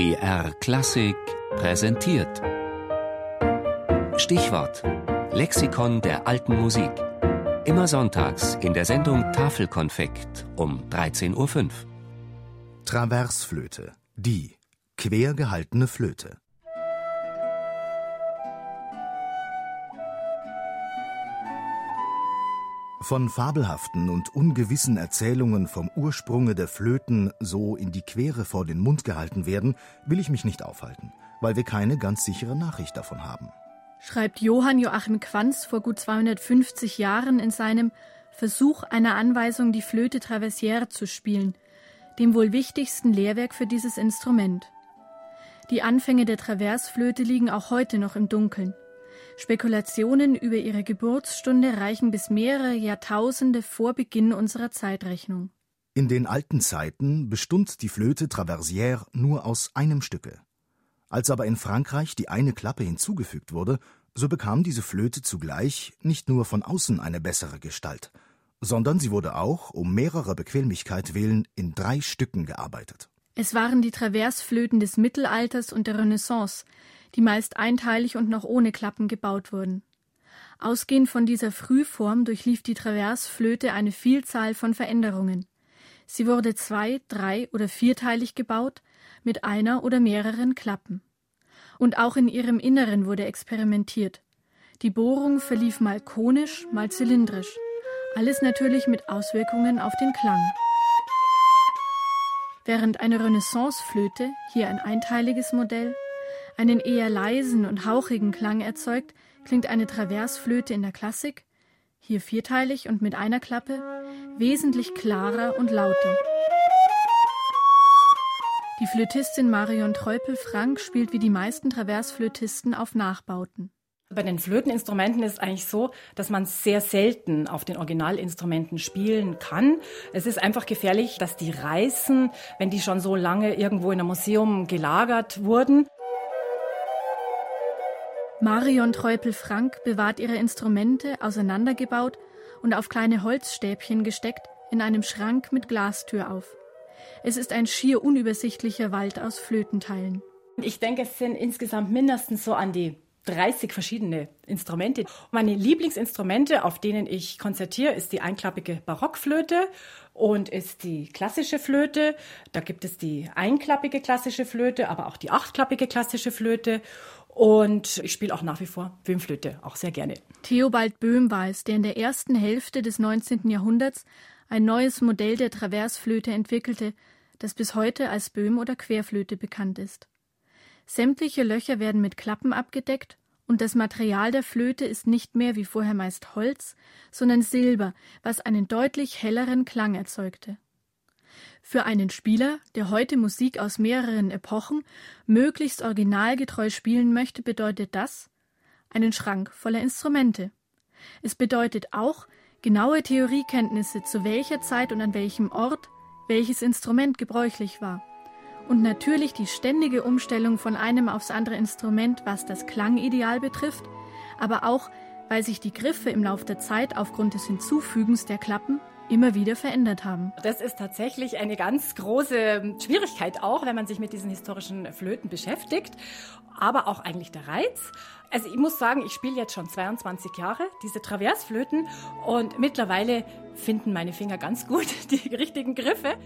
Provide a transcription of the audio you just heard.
BR Klassik präsentiert. Stichwort: Lexikon der alten Musik. Immer sonntags in der Sendung Tafelkonfekt um 13.05 Uhr. Traversflöte. Die quer gehaltene Flöte. Von fabelhaften und ungewissen Erzählungen vom Ursprunge der Flöten so in die Quere vor den Mund gehalten werden, will ich mich nicht aufhalten, weil wir keine ganz sichere Nachricht davon haben. Schreibt Johann Joachim Quanz vor gut 250 Jahren in seinem Versuch einer Anweisung, die Flöte Traversière zu spielen, dem wohl wichtigsten Lehrwerk für dieses Instrument. Die Anfänge der Traversflöte liegen auch heute noch im Dunkeln. Spekulationen über ihre Geburtsstunde reichen bis mehrere Jahrtausende vor Beginn unserer Zeitrechnung. In den alten Zeiten bestund die Flöte Traversière nur aus einem Stücke. Als aber in Frankreich die eine Klappe hinzugefügt wurde, so bekam diese Flöte zugleich nicht nur von außen eine bessere Gestalt, sondern sie wurde auch, um mehrerer Bequemlichkeit willen, in drei Stücken gearbeitet. Es waren die Traversflöten des Mittelalters und der Renaissance, die meist einteilig und noch ohne Klappen gebaut wurden. Ausgehend von dieser Frühform durchlief die Traversflöte eine Vielzahl von Veränderungen. Sie wurde zwei-, drei- oder vierteilig gebaut, mit einer oder mehreren Klappen. Und auch in ihrem Inneren wurde experimentiert. Die Bohrung verlief mal konisch, mal zylindrisch. Alles natürlich mit Auswirkungen auf den Klang. Während eine Renaissanceflöte, hier ein einteiliges Modell, einen eher leisen und hauchigen Klang erzeugt, klingt eine Traversflöte in der Klassik, hier vierteilig und mit einer Klappe, wesentlich klarer und lauter. Die Flötistin Marion Treupel-Frank spielt wie die meisten Traversflötisten auf Nachbauten. Bei den Flöteninstrumenten ist es eigentlich so, dass man sehr selten auf den Originalinstrumenten spielen kann. Es ist einfach gefährlich, dass die reißen, wenn die schon so lange irgendwo in einem Museum gelagert wurden. Marion Treupel-Frank bewahrt ihre Instrumente auseinandergebaut und auf kleine Holzstäbchen gesteckt in einem Schrank mit Glastür auf. Es ist ein schier unübersichtlicher Wald aus Flötenteilen. Ich denke, es sind insgesamt mindestens so an die 30 verschiedene Instrumente. Meine Lieblingsinstrumente, auf denen ich konzertiere, ist die einklappige Barockflöte und ist die klassische Flöte. Da gibt es die einklappige klassische Flöte, aber auch die achtklappige klassische Flöte. Und ich spiele auch nach wie vor Böhmflöte, auch sehr gerne. Theobald Böhm war es, der in der ersten Hälfte des 19. Jahrhunderts ein neues Modell der Traversflöte entwickelte, das bis heute als Böhm- oder Querflöte bekannt ist. Sämtliche Löcher werden mit Klappen abgedeckt und das Material der Flöte ist nicht mehr wie vorher meist Holz, sondern Silber, was einen deutlich helleren Klang erzeugte. Für einen Spieler, der heute Musik aus mehreren Epochen möglichst originalgetreu spielen möchte, bedeutet das einen Schrank voller Instrumente. Es bedeutet auch genaue Theoriekenntnisse, zu welcher Zeit und an welchem Ort welches Instrument gebräuchlich war. Und natürlich die ständige Umstellung von einem aufs andere Instrument, was das Klangideal betrifft, aber auch, weil sich die Griffe im Laufe der Zeit aufgrund des Hinzufügens der Klappen immer wieder verändert haben. Das ist tatsächlich eine ganz große Schwierigkeit auch, wenn man sich mit diesen historischen Flöten beschäftigt, aber auch eigentlich der Reiz. Also ich muss sagen, ich spiele jetzt schon 22 Jahre diese Traversflöten und mittlerweile finden meine Finger ganz gut die richtigen Griffe.